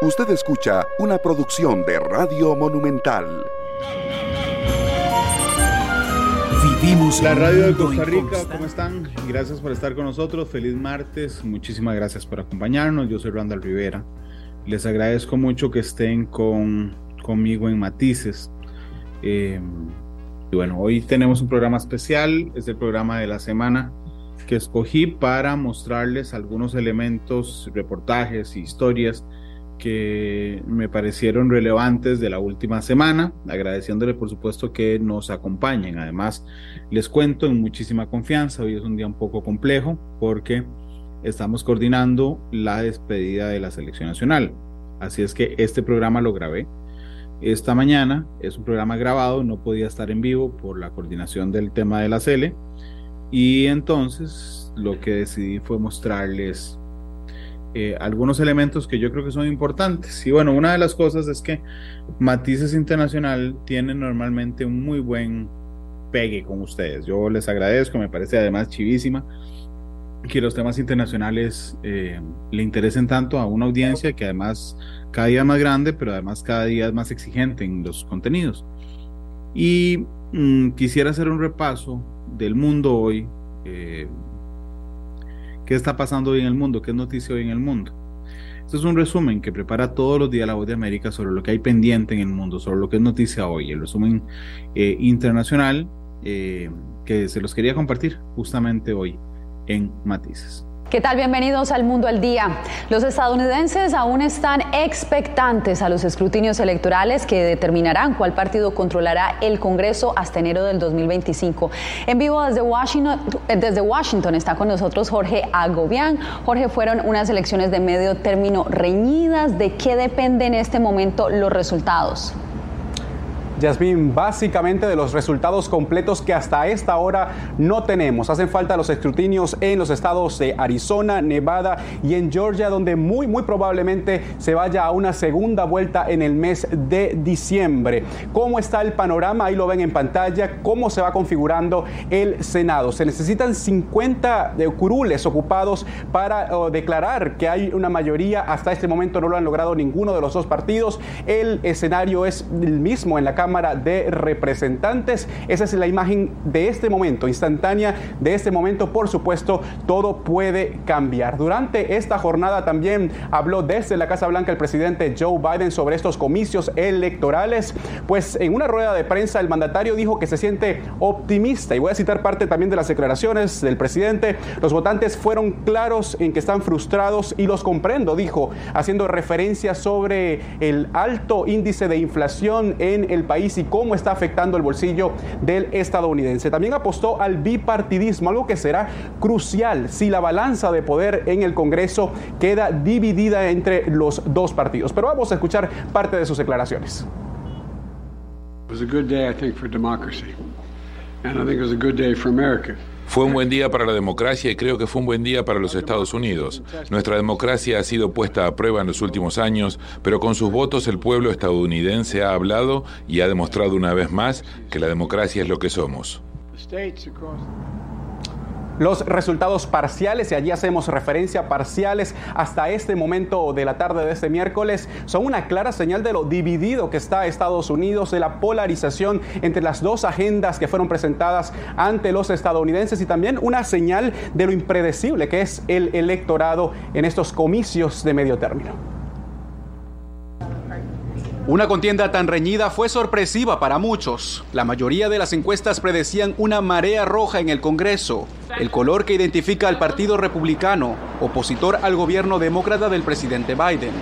Usted escucha una producción de Radio Monumental. Vivimos la radio de Costa Rica, ¿cómo están? Gracias por estar con nosotros. Feliz martes. Muchísimas gracias por acompañarnos. Yo soy Randall Rivera. Les agradezco mucho que estén con, conmigo en Matices. Eh, y bueno, hoy tenemos un programa especial. Es el programa de la semana que escogí para mostrarles algunos elementos, reportajes y historias que me parecieron relevantes de la última semana, agradeciéndole por supuesto que nos acompañen. Además, les cuento en muchísima confianza, hoy es un día un poco complejo porque estamos coordinando la despedida de la selección nacional. Así es que este programa lo grabé esta mañana, es un programa grabado, no podía estar en vivo por la coordinación del tema de la CELE y entonces lo que decidí fue mostrarles eh, algunos elementos que yo creo que son importantes. Y bueno, una de las cosas es que Matices Internacional tiene normalmente un muy buen pegue con ustedes. Yo les agradezco, me parece además chivísima que los temas internacionales eh, le interesen tanto a una audiencia que además cada día es más grande, pero además cada día es más exigente en los contenidos. Y mm, quisiera hacer un repaso del mundo hoy, eh, qué está pasando hoy en el mundo, qué es noticia hoy en el mundo. Este es un resumen que prepara todos los días la voz de América sobre lo que hay pendiente en el mundo, sobre lo que es noticia hoy, el resumen eh, internacional eh, que se los quería compartir justamente hoy en Matices. ¿Qué tal? Bienvenidos al Mundo al Día. Los estadounidenses aún están expectantes a los escrutinios electorales que determinarán cuál partido controlará el Congreso hasta enero del 2025. En vivo desde Washington, desde Washington está con nosotros Jorge Agobián. Jorge, fueron unas elecciones de medio término reñidas. ¿De qué dependen en este momento los resultados? Yasmín, básicamente de los resultados completos que hasta esta hora no tenemos. Hacen falta los escrutinios en los estados de Arizona, Nevada y en Georgia, donde muy, muy probablemente se vaya a una segunda vuelta en el mes de diciembre. ¿Cómo está el panorama? Ahí lo ven en pantalla. ¿Cómo se va configurando el Senado? Se necesitan 50 curules ocupados para declarar que hay una mayoría. Hasta este momento no lo han logrado ninguno de los dos partidos. El escenario es el mismo en la Cámara Cámara de Representantes. Esa es la imagen de este momento, instantánea de este momento. Por supuesto, todo puede cambiar. Durante esta jornada también habló desde la Casa Blanca el presidente Joe Biden sobre estos comicios electorales. Pues en una rueda de prensa el mandatario dijo que se siente optimista y voy a citar parte también de las declaraciones del presidente. Los votantes fueron claros en que están frustrados y los comprendo, dijo, haciendo referencia sobre el alto índice de inflación en el país y cómo está afectando el bolsillo del estadounidense. También apostó al bipartidismo, algo que será crucial si la balanza de poder en el Congreso queda dividida entre los dos partidos. Pero vamos a escuchar parte de sus declaraciones. It was a good day, I think, for democracy. And I think it was a good day. Fue un buen día para la democracia y creo que fue un buen día para los Estados Unidos. Nuestra democracia ha sido puesta a prueba en los últimos años, pero con sus votos el pueblo estadounidense ha hablado y ha demostrado una vez más que la democracia es lo que somos. Los resultados parciales, y allí hacemos referencia parciales hasta este momento de la tarde de este miércoles, son una clara señal de lo dividido que está Estados Unidos, de la polarización entre las dos agendas que fueron presentadas ante los estadounidenses y también una señal de lo impredecible que es el electorado en estos comicios de medio término. Una contienda tan reñida fue sorpresiva para muchos. La mayoría de las encuestas predecían una marea roja en el Congreso, el color que identifica al Partido Republicano, opositor al gobierno demócrata del presidente Biden.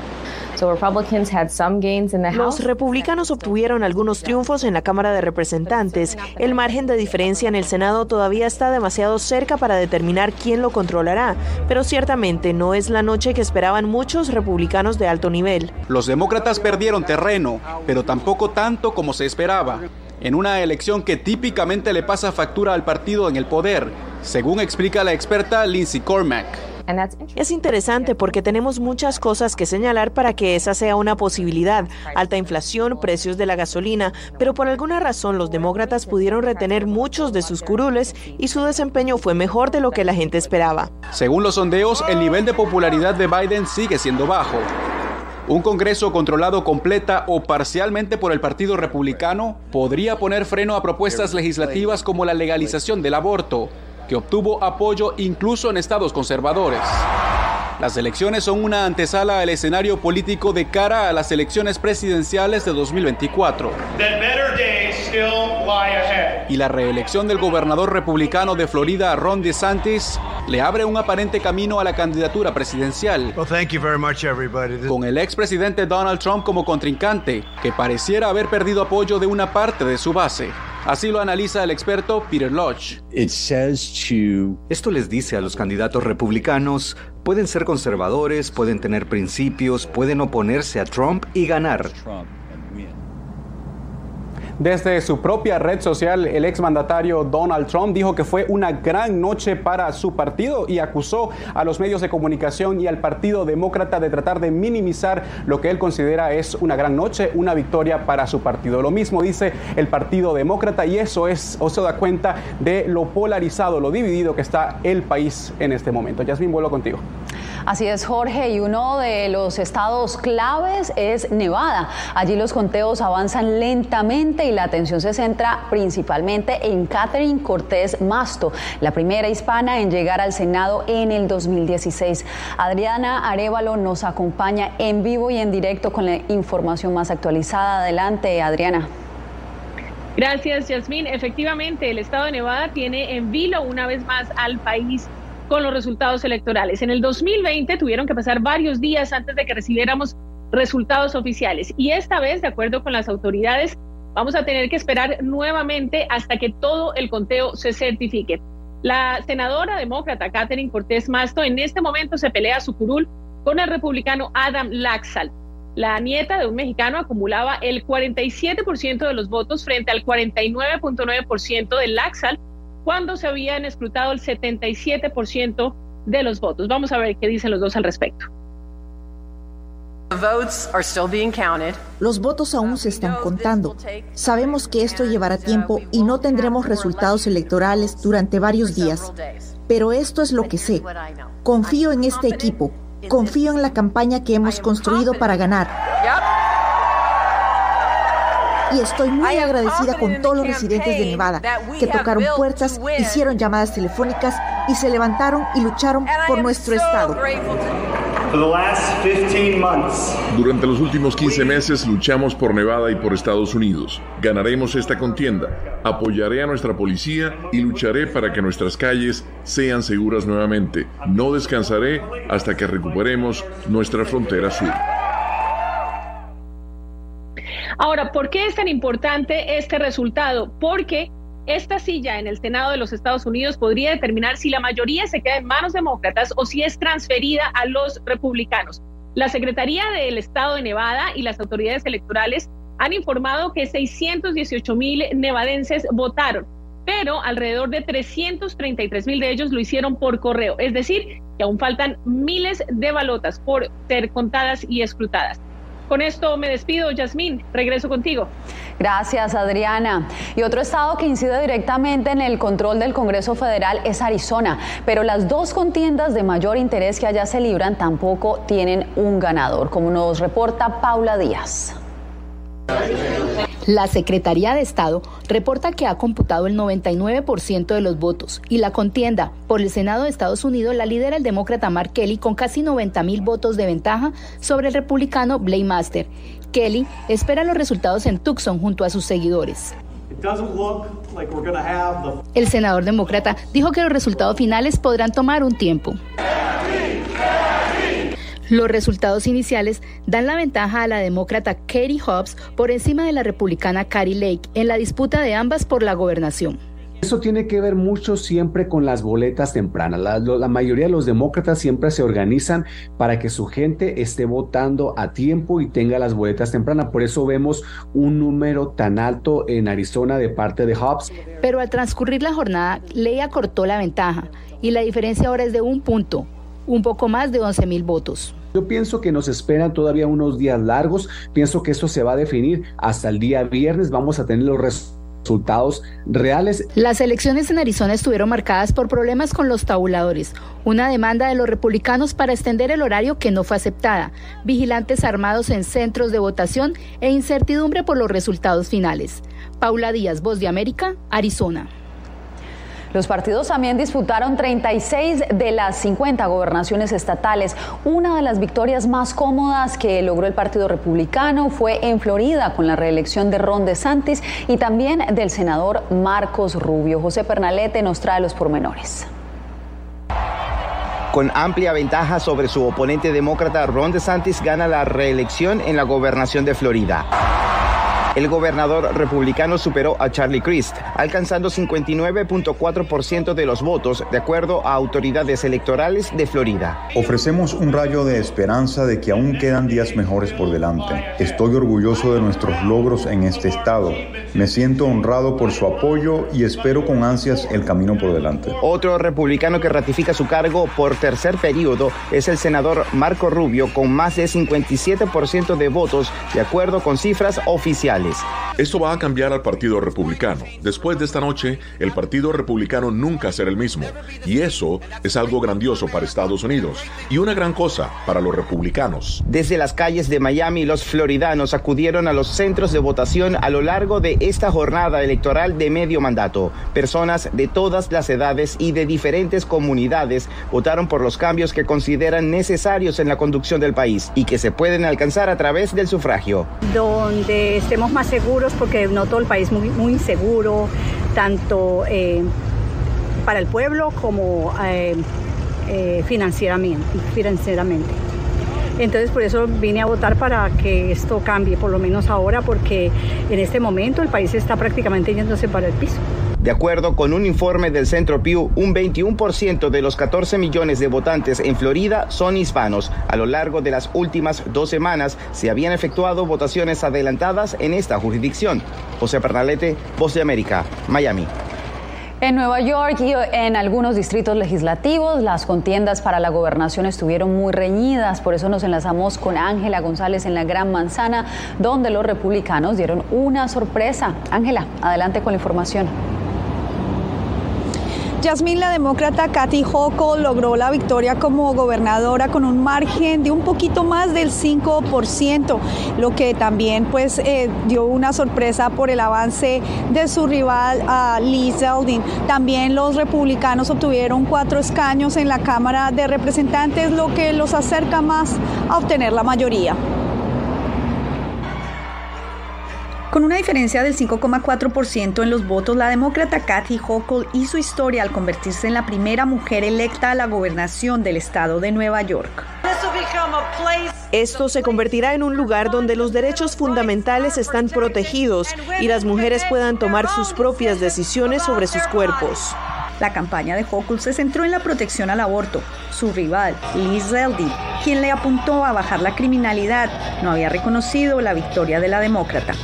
Los republicanos obtuvieron algunos triunfos en la Cámara de Representantes. El margen de diferencia en el Senado todavía está demasiado cerca para determinar quién lo controlará, pero ciertamente no es la noche que esperaban muchos republicanos de alto nivel. Los demócratas perdieron terreno, pero tampoco tanto como se esperaba. En una elección que típicamente le pasa factura al partido en el poder, según explica la experta Lindsay Cormack. Es interesante porque tenemos muchas cosas que señalar para que esa sea una posibilidad. Alta inflación, precios de la gasolina, pero por alguna razón los demócratas pudieron retener muchos de sus curules y su desempeño fue mejor de lo que la gente esperaba. Según los sondeos, el nivel de popularidad de Biden sigue siendo bajo. Un Congreso controlado completa o parcialmente por el Partido Republicano podría poner freno a propuestas legislativas como la legalización del aborto, que obtuvo apoyo incluso en estados conservadores. Las elecciones son una antesala al escenario político de cara a las elecciones presidenciales de 2024. Y la reelección del gobernador republicano de Florida, Ron DeSantis, le abre un aparente camino a la candidatura presidencial. Con el expresidente Donald Trump como contrincante, que pareciera haber perdido apoyo de una parte de su base. Así lo analiza el experto Peter Lodge. Esto les dice a los candidatos republicanos, pueden ser conservadores, pueden tener principios, pueden oponerse a Trump y ganar. Desde su propia red social, el exmandatario Donald Trump dijo que fue una gran noche para su partido y acusó a los medios de comunicación y al Partido Demócrata de tratar de minimizar lo que él considera es una gran noche, una victoria para su partido. Lo mismo dice el Partido Demócrata y eso es o se da cuenta de lo polarizado, lo dividido que está el país en este momento. Yasmin, vuelvo contigo. Así es, Jorge, y uno de los estados claves es Nevada. Allí los conteos avanzan lentamente y la atención se centra principalmente en Catherine Cortés Masto, la primera hispana en llegar al Senado en el 2016. Adriana Arevalo nos acompaña en vivo y en directo con la información más actualizada. Adelante, Adriana. Gracias, Yasmín. Efectivamente, el estado de Nevada tiene en vilo una vez más al país con los resultados electorales. En el 2020 tuvieron que pasar varios días antes de que recibiéramos resultados oficiales y esta vez, de acuerdo con las autoridades, vamos a tener que esperar nuevamente hasta que todo el conteo se certifique. La senadora demócrata Catherine Cortés Masto en este momento se pelea su curul con el republicano Adam Laxalt. La nieta de un mexicano acumulaba el 47% de los votos frente al 49.9% de Laxalt cuando se habían escrutado el 77% de los votos. Vamos a ver qué dicen los dos al respecto. Los votos aún se están contando. Sabemos que esto llevará tiempo y no tendremos resultados electorales durante varios días. Pero esto es lo que sé. Confío en este equipo. Confío en la campaña que hemos construido para ganar y estoy muy agradecida con todos los residentes de Nevada que tocaron puertas, hicieron llamadas telefónicas y se levantaron y lucharon por nuestro estado. Durante los últimos 15 meses luchamos por Nevada y por Estados Unidos. Ganaremos esta contienda. Apoyaré a nuestra policía y lucharé para que nuestras calles sean seguras nuevamente. No descansaré hasta que recuperemos nuestra frontera sur. Ahora, ¿por qué es tan importante este resultado? Porque esta silla en el Senado de los Estados Unidos podría determinar si la mayoría se queda en manos demócratas o si es transferida a los republicanos. La Secretaría del Estado de Nevada y las autoridades electorales han informado que 618 mil nevadenses votaron, pero alrededor de 333 mil de ellos lo hicieron por correo, es decir, que aún faltan miles de balotas por ser contadas y escrutadas. Con esto me despido, Yasmín. Regreso contigo. Gracias, Adriana. Y otro estado que incide directamente en el control del Congreso Federal es Arizona, pero las dos contiendas de mayor interés que allá se libran tampoco tienen un ganador, como nos reporta Paula Díaz. La Secretaría de Estado reporta que ha computado el 99% de los votos y la contienda por el Senado de Estados Unidos la lidera el demócrata Mark Kelly con casi 90 mil votos de ventaja sobre el republicano Blake Master. Kelly espera los resultados en Tucson junto a sus seguidores. El senador demócrata dijo que los resultados finales podrán tomar un tiempo. Los resultados iniciales dan la ventaja a la demócrata Katie Hobbs por encima de la republicana Carrie Lake en la disputa de ambas por la gobernación. Eso tiene que ver mucho siempre con las boletas tempranas. La, mayoría de los demócratas siempre se organizan para que su gente esté votando a tiempo y tenga las boletas tempranas. Por eso vemos un número tan alto en Arizona de parte de Hobbs. Pero al transcurrir la jornada, Ley acortó la ventaja y la diferencia ahora es de un punto un poco más de 11 mil votos. Yo pienso que nos esperan todavía unos días largos. Pienso que esto se va a definir hasta el día viernes. Vamos a tener los resultados resultados reales. Las elecciones en Arizona estuvieron marcadas por problemas con los tabuladores, una demanda de los republicanos para extender el horario que no fue aceptada, vigilantes armados en centros de votación e incertidumbre por los resultados finales. Paula Díaz, Voz de América, Arizona. Los partidos también disputaron 36 de las 50 gobernaciones estatales. Una de las victorias más cómodas que logró el Partido Republicano fue en Florida con la reelección de Ron DeSantis y también del senador Marcos Rubio. José Pernalete nos trae los pormenores con amplia ventaja sobre su oponente demócrata Ron DeSantis gana la reelección en la gobernación de Florida. El gobernador republicano superó a Charlie Crist, alcanzando 59.4% de los votos, de acuerdo a autoridades electorales de Florida. Ofrecemos un rayo de esperanza de que aún quedan días mejores por delante. Estoy orgulloso de nuestros logros en este estado. Me siento honrado por su apoyo y espero con ansias el camino por delante. Otro republicano que ratifica su cargo por tercer periodo es el senador Marco Rubio, con más de 57% de votos, de acuerdo con cifras oficiales. Esto va a cambiar al Partido Republicano. Después de esta noche, el Partido Republicano nunca será el mismo. Y eso es algo grandioso para Estados Unidos y una gran cosa para los republicanos. Desde las calles de Miami, los floridanos acudieron a los centros de votación a lo largo de esta jornada electoral de medio mandato. Personas de todas las edades y de diferentes comunidades votaron por los cambios que consideran necesarios en la conducción del país y que se pueden alcanzar a través del sufragio. Donde estemos más seguros porque no todo el país muy, muy inseguro, tanto eh, para el pueblo como eh, eh, financieramente, financieramente. Entonces por eso vine a votar para que esto cambie, por lo menos ahora, porque en este momento el país está prácticamente yéndose para el piso. De acuerdo con un informe del Centro Pew, un 21% de los 14 millones de votantes en Florida son hispanos. A lo largo de las últimas dos semanas se habían efectuado votaciones adelantadas en esta jurisdicción. José Pernalete, Voz de América, Miami. En Nueva York y en algunos distritos legislativos las contiendas para la gobernación estuvieron muy reñidas, por eso nos enlazamos con Ángela González en la Gran Manzana, donde los republicanos dieron una sorpresa. Ángela, adelante con la información. Yasmín, la demócrata Kathy Hochul logró la victoria como gobernadora con un margen de un poquito más del 5%, lo que también pues eh, dio una sorpresa por el avance de su rival a Lee Zeldin. También los republicanos obtuvieron cuatro escaños en la Cámara de Representantes, lo que los acerca más a obtener la mayoría. Con una diferencia del 5,4% en los votos, la demócrata Kathy Hochul hizo historia al convertirse en la primera mujer electa a la gobernación del estado de Nueva York. Esto se convertirá en un lugar donde los derechos fundamentales están protegidos y las mujeres puedan tomar sus propias decisiones sobre sus cuerpos. La campaña de Hochul se centró en la protección al aborto. Su rival, Liz Zeldin, quien le apuntó a bajar la criminalidad, no había reconocido la victoria de la demócrata.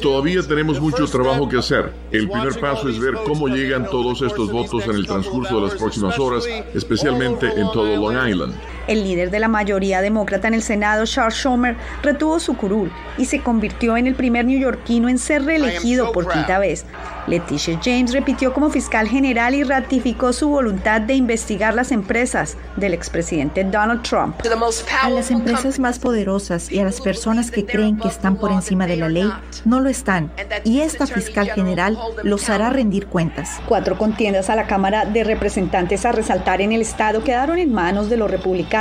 Todavía tenemos mucho trabajo que hacer. El primer paso es ver cómo llegan todos estos votos en el transcurso de las próximas horas, especialmente en todo Long Island. El líder de la mayoría demócrata en el Senado, Charles Schumer, retuvo su curul y se convirtió en el primer neoyorquino en ser reelegido por quinta vez. Leticia James repitió como fiscal general y ratificó su voluntad de investigar las empresas del expresidente Donald Trump. A las empresas más poderosas y a las personas que creen que están por encima de la ley, no lo están. Y esta fiscal general los hará rendir cuentas. Cuatro contiendas a la Cámara de Representantes a resaltar en el Estado quedaron en manos de los republicanos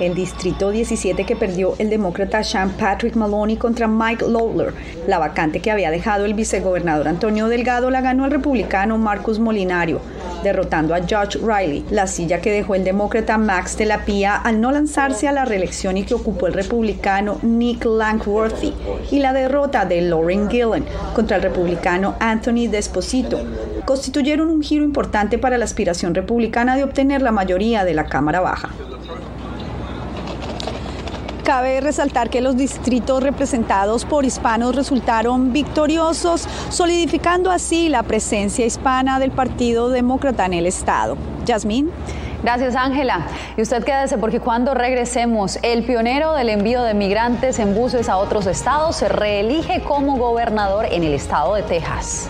el distrito 17 que perdió el demócrata Sean Patrick Maloney contra Mike Lawler. La vacante que había dejado el vicegobernador Antonio Delgado la ganó el republicano Marcus Molinario, derrotando a Judge Riley, la silla que dejó el demócrata Max de la Pía al no lanzarse a la reelección y que ocupó el republicano Nick Langworthy, y la derrota de Lauren Gillen contra el republicano Anthony Desposito constituyeron un giro importante para la aspiración republicana de obtener la mayoría de la Cámara Baja. Cabe resaltar que los distritos representados por hispanos resultaron victoriosos, solidificando así la presencia hispana del Partido Demócrata en el Estado. Yasmín. Gracias, Ángela. Y usted quédese porque cuando regresemos, el pionero del envío de migrantes en buses a otros estados se reelige como gobernador en el estado de Texas.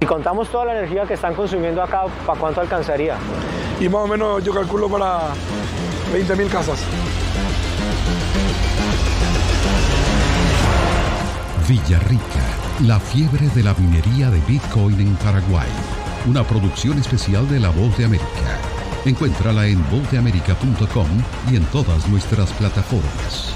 Si contamos toda la energía que están consumiendo acá, ¿para cuánto alcanzaría? Y más o menos yo calculo para 20 mil casas. Villarrica, la fiebre de la minería de Bitcoin en Paraguay. Una producción especial de La Voz de América. Encuéntrala en vozdeamerica.com y en todas nuestras plataformas.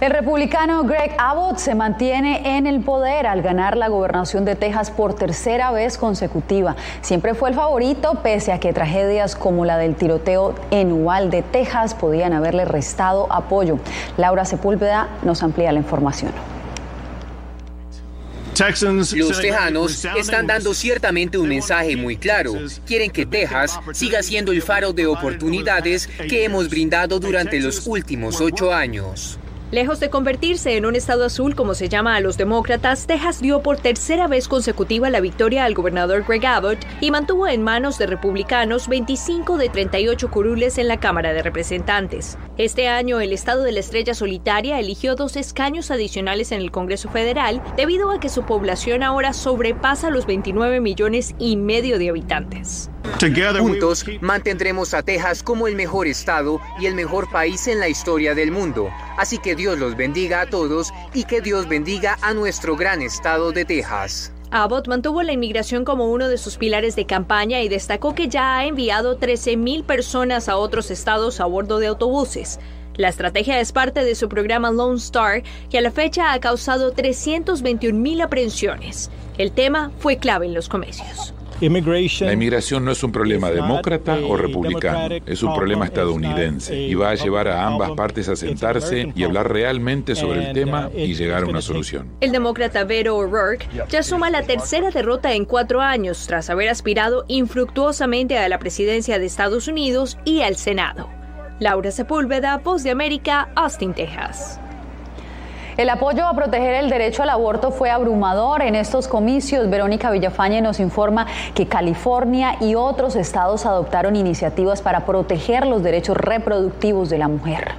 El republicano Greg Abbott se mantiene en el poder al ganar la gobernación de Texas por tercera vez consecutiva. Siempre fue el favorito, pese a que tragedias como la del tiroteo en Uvalde, Texas, podían haberle restado apoyo. Laura Sepúlveda nos amplía la información. Los tejanos están dando ciertamente un mensaje muy claro. Quieren que Texas siga siendo el faro de oportunidades que hemos brindado durante los últimos ocho años. Lejos de convertirse en un estado azul como se llama a los demócratas, Texas dio por tercera vez consecutiva la victoria al gobernador Greg Abbott y mantuvo en manos de republicanos 25 de 38 curules en la Cámara de Representantes. Este año el estado de la estrella solitaria eligió dos escaños adicionales en el Congreso Federal debido a que su población ahora sobrepasa los 29 millones y medio de habitantes. Juntos mantendremos a Texas como el mejor estado y el mejor país en la historia del mundo. Así que Dios los bendiga a todos y que Dios bendiga a nuestro gran estado de Texas. Abbott mantuvo la inmigración como uno de sus pilares de campaña y destacó que ya ha enviado 13.000 personas a otros estados a bordo de autobuses. La estrategia es parte de su programa Lone Star, que a la fecha ha causado 321.000 aprehensiones. El tema fue clave en los comicios. La inmigración no es un problema demócrata o republicano, es un problema estadounidense y va a llevar a ambas partes a sentarse y hablar realmente sobre el tema y llegar a una solución. El demócrata Beto O'Rourke ya suma la tercera derrota en cuatro años tras haber aspirado infructuosamente a la presidencia de Estados Unidos y al Senado. Laura Sepúlveda, Voz de América, Austin, Texas. El apoyo a proteger el derecho al aborto fue abrumador en estos comicios. Verónica Villafañe nos informa que California y otros estados adoptaron iniciativas para proteger los derechos reproductivos de la mujer.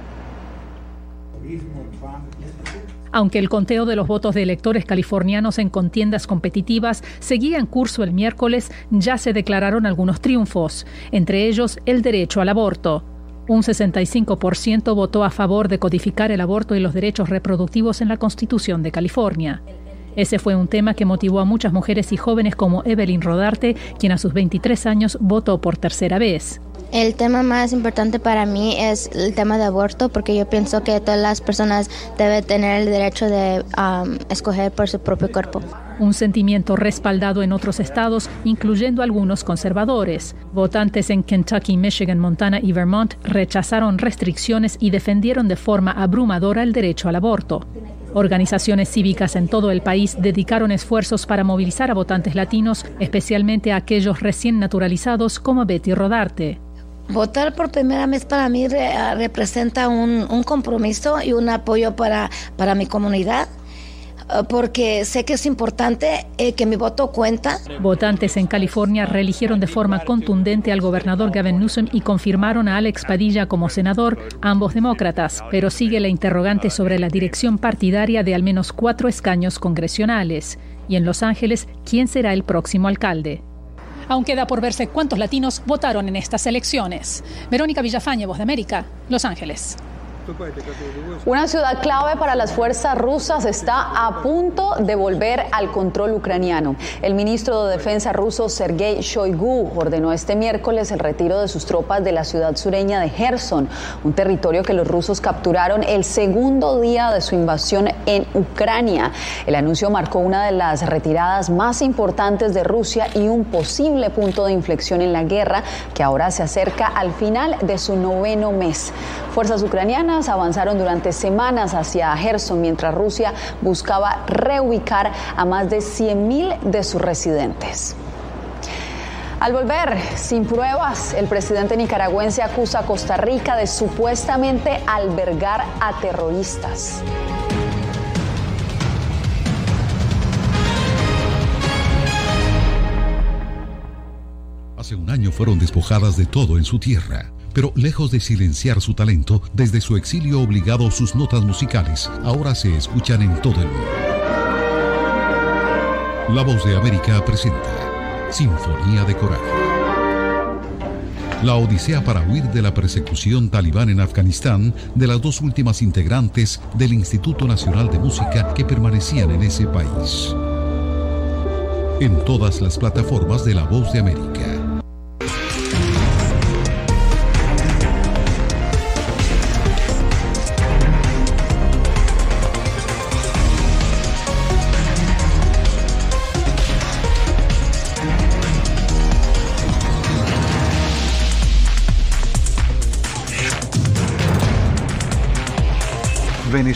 Aunque el conteo de los votos de electores californianos en contiendas competitivas seguía en curso el miércoles, ya se declararon algunos triunfos, entre ellos el derecho al aborto. Un 65% votó a favor de codificar el aborto y los derechos reproductivos en la Constitución de California. Ese fue un tema que motivó a muchas mujeres y jóvenes como Evelyn Rodarte, quien a sus 23 años votó por tercera vez. El tema más importante para mí es el tema de aborto porque yo pienso que todas las personas deben tener el derecho de um, escoger por su propio cuerpo. Un sentimiento respaldado en otros estados, incluyendo algunos conservadores. Votantes en Kentucky, Michigan, Montana y Vermont rechazaron restricciones y defendieron de forma abrumadora el derecho al aborto. Organizaciones cívicas en todo el país dedicaron esfuerzos para movilizar a votantes latinos, especialmente a aquellos recién naturalizados como Betty Rodarte. Votar por primera vez para mí representa un, compromiso y un apoyo para, para mi comunidad eh, porque sé que es importante eh, que mi voto cuenta. Votantes en California reeligieron de forma contundente al gobernador Gavin Newsom y confirmaron a Alex Padilla como senador, ambos demócratas, pero sigue la interrogante sobre la dirección partidaria de al menos cuatro escaños congresionales. Y en Los Ángeles, ¿quién será el próximo alcalde? Aún queda por verse cuántos latinos votaron en estas elecciones. Verónica Villafañe, Voz de América, Los Ángeles. Una ciudad clave para las fuerzas rusas está a punto de volver al control ucraniano. El ministro de Defensa ruso Sergei Shoigu ordenó este miércoles el retiro de sus tropas de la ciudad sureña de Gerson, un territorio que los rusos capturaron el segundo día de su invasión en Ucrania. El anuncio marcó una de las retiradas más importantes de Rusia y un posible punto de inflexión en la guerra que ahora se acerca al final de su noveno mes. Fuerzas ucranianas avanzaron durante semanas hacia Gerson mientras Rusia buscaba reubicar a más de 100.000 de sus residentes. Al volver, sin pruebas, el presidente nicaragüense acusa a Costa Rica de supuestamente albergar a terroristas. Hace un año fueron despojadas de todo en su tierra pero lejos de silenciar su talento, desde su exilio obligado sus notas musicales ahora se escuchan en todo el mundo. La voz de América presenta Sinfonía de Coraje. La odisea para huir de la persecución talibán en Afganistán de las dos últimas integrantes del Instituto Nacional de Música que permanecían en ese país. En todas las plataformas de La Voz de América.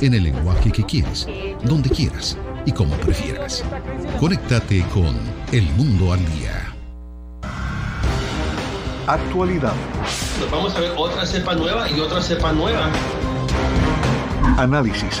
en el lenguaje que quieres, donde quieras y como prefieras. Conéctate con El Mundo al Día. Actualidad. Nos vamos a ver otra cepa nueva y otra cepa nueva. Análisis.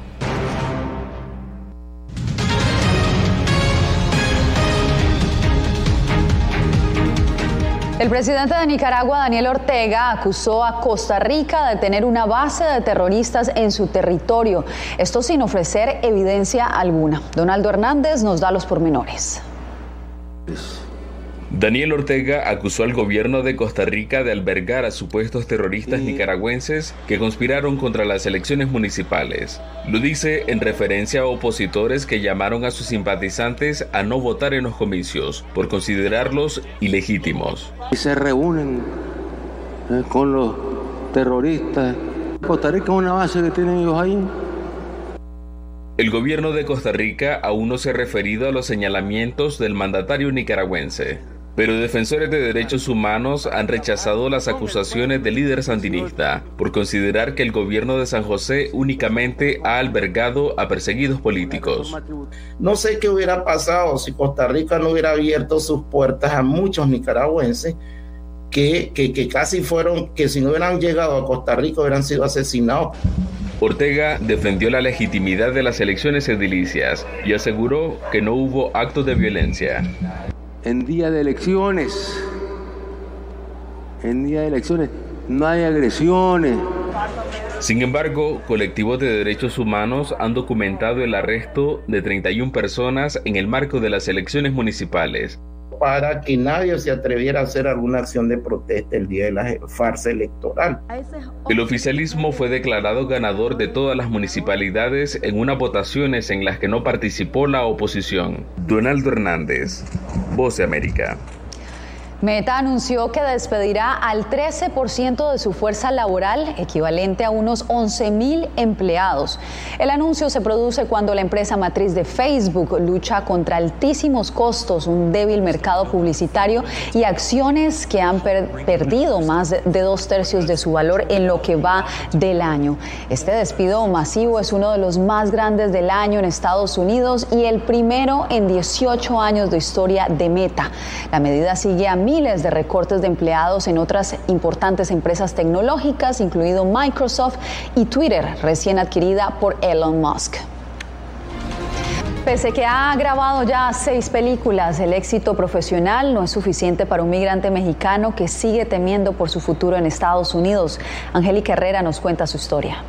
El presidente de Nicaragua, Daniel Ortega, acusó a Costa Rica de tener una base de terroristas en su territorio, esto sin ofrecer evidencia alguna. Donaldo Hernández nos da los pormenores. Daniel Ortega acusó al gobierno de Costa Rica de albergar a supuestos terroristas nicaragüenses que conspiraron contra las elecciones municipales. Lo dice en referencia a opositores que llamaron a sus simpatizantes a no votar en los comicios por considerarlos ilegítimos. Se reúnen eh, con los terroristas. Costa Rica es una base que tienen ellos ahí. El gobierno de Costa Rica aún no se ha referido a los señalamientos del mandatario nicaragüense. Pero defensores de derechos humanos han rechazado las acusaciones del líder sandinista por considerar que el gobierno de San José únicamente ha albergado a perseguidos políticos. No sé qué hubiera pasado si Costa Rica no hubiera abierto sus puertas a muchos nicaragüenses que, que, casi fueron, que si no hubieran llegado a Costa Rica hubieran sido asesinados. Ortega defendió la legitimidad de las elecciones edilicias y aseguró que no hubo actos de violencia. En día de elecciones, en día de elecciones, no hay agresiones. Sin embargo, colectivos de derechos humanos han documentado el arresto de 31 personas en el marco de las elecciones municipales para que nadie se atreviera a hacer alguna acción de protesta el día de la farsa electoral. El oficialismo fue declarado ganador de todas las municipalidades en unas votaciones en las que no participó la oposición. Donaldo Hernández, Voz de América. Meta anunció que despedirá al 13% de su fuerza laboral, equivalente a unos 11 mil empleados. El anuncio se produce cuando la empresa matriz de Facebook lucha contra altísimos costos, un débil mercado publicitario y acciones que han perdido más de dos tercios de su valor en lo que va del año. Este despido masivo es uno de los más grandes del año en Estados Unidos y el primero en 18 años de historia de Meta. La medida sigue a miles de recortes de empleados en otras importantes empresas tecnológicas, incluido Microsoft y Twitter, recién adquirida por Elon Musk. Pese que ha grabado ya seis películas, el éxito profesional no es suficiente para un migrante mexicano que sigue temiendo por su futuro en Estados Unidos. Angélica Herrera nos cuenta su historia.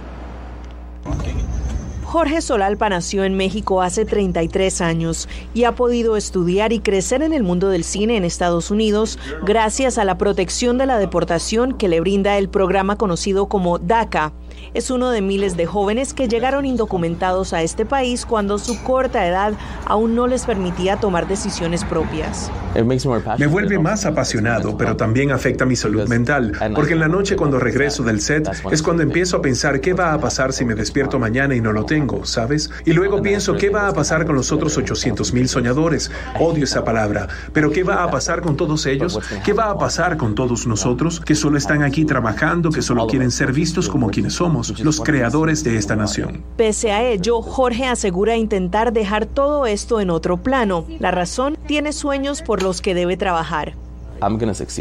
Jorge Solalpa nació en México hace 33 años y ha podido estudiar y crecer en el mundo del cine en Estados Unidos gracias a la protección de la deportación que le brinda el programa conocido como DACA, es uno de miles de jóvenes que llegaron indocumentados a este país cuando su corta edad aún no les permitía tomar decisiones propias. Me vuelve más apasionado, pero también afecta mi salud mental, porque en la noche cuando regreso del set es cuando empiezo a pensar qué va a pasar si me despierto mañana y no lo tengo, ¿sabes? Y luego pienso qué va a pasar con los otros 800 mil soñadores. Odio esa palabra, pero ¿qué va a pasar con todos ellos? ¿Qué va a pasar con todos nosotros que solo están aquí trabajando, que solo quieren ser vistos como quienes somos? Los creadores de esta nación. Pese a ello, Jorge asegura intentar dejar todo esto en otro plano. La razón tiene sueños por los que debe trabajar.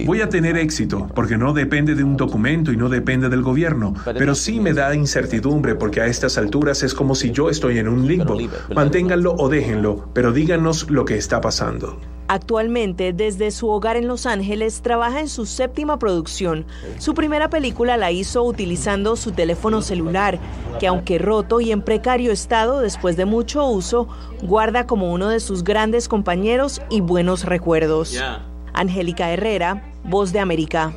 Voy a tener éxito porque no depende de un documento y no depende del gobierno, pero sí me da incertidumbre porque a estas alturas es como si yo estoy en un limbo. Manténganlo o déjenlo, pero díganos lo que está pasando. Actualmente, desde su hogar en Los Ángeles, trabaja en su séptima producción. Su primera película la hizo utilizando su teléfono celular, que aunque roto y en precario estado después de mucho uso, guarda como uno de sus grandes compañeros y buenos recuerdos. Angélica Herrera, Voz de América.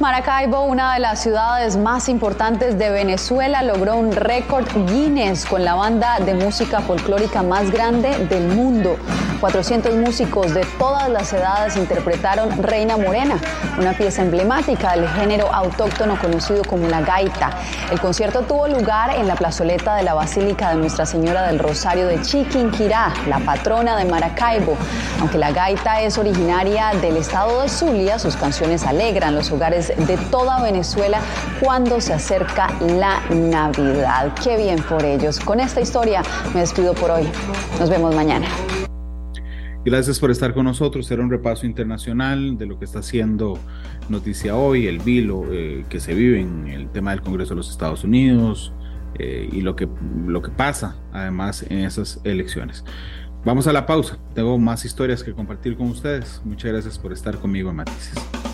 Maracaibo, una de las ciudades más importantes de Venezuela, logró un récord Guinness con la banda de música folclórica más grande del mundo. 400 músicos de todas las edades interpretaron Reina Morena, una pieza emblemática del género autóctono conocido como la gaita. El concierto tuvo lugar en la plazoleta de la Basílica de Nuestra Señora del Rosario de Chiquinquirá, la patrona de Maracaibo. Aunque la gaita es originaria del estado de Zulia, sus canciones alegran los hogares de toda Venezuela cuando se acerca la Navidad. Qué bien por ellos. Con esta historia me despido por hoy. Nos vemos mañana. Gracias por estar con nosotros. Era un repaso internacional de lo que está haciendo noticia hoy, el vilo eh, que se vive en el tema del Congreso de los Estados Unidos eh, y lo que, lo que pasa además en esas elecciones. Vamos a la pausa. Tengo más historias que compartir con ustedes. Muchas gracias por estar conmigo en.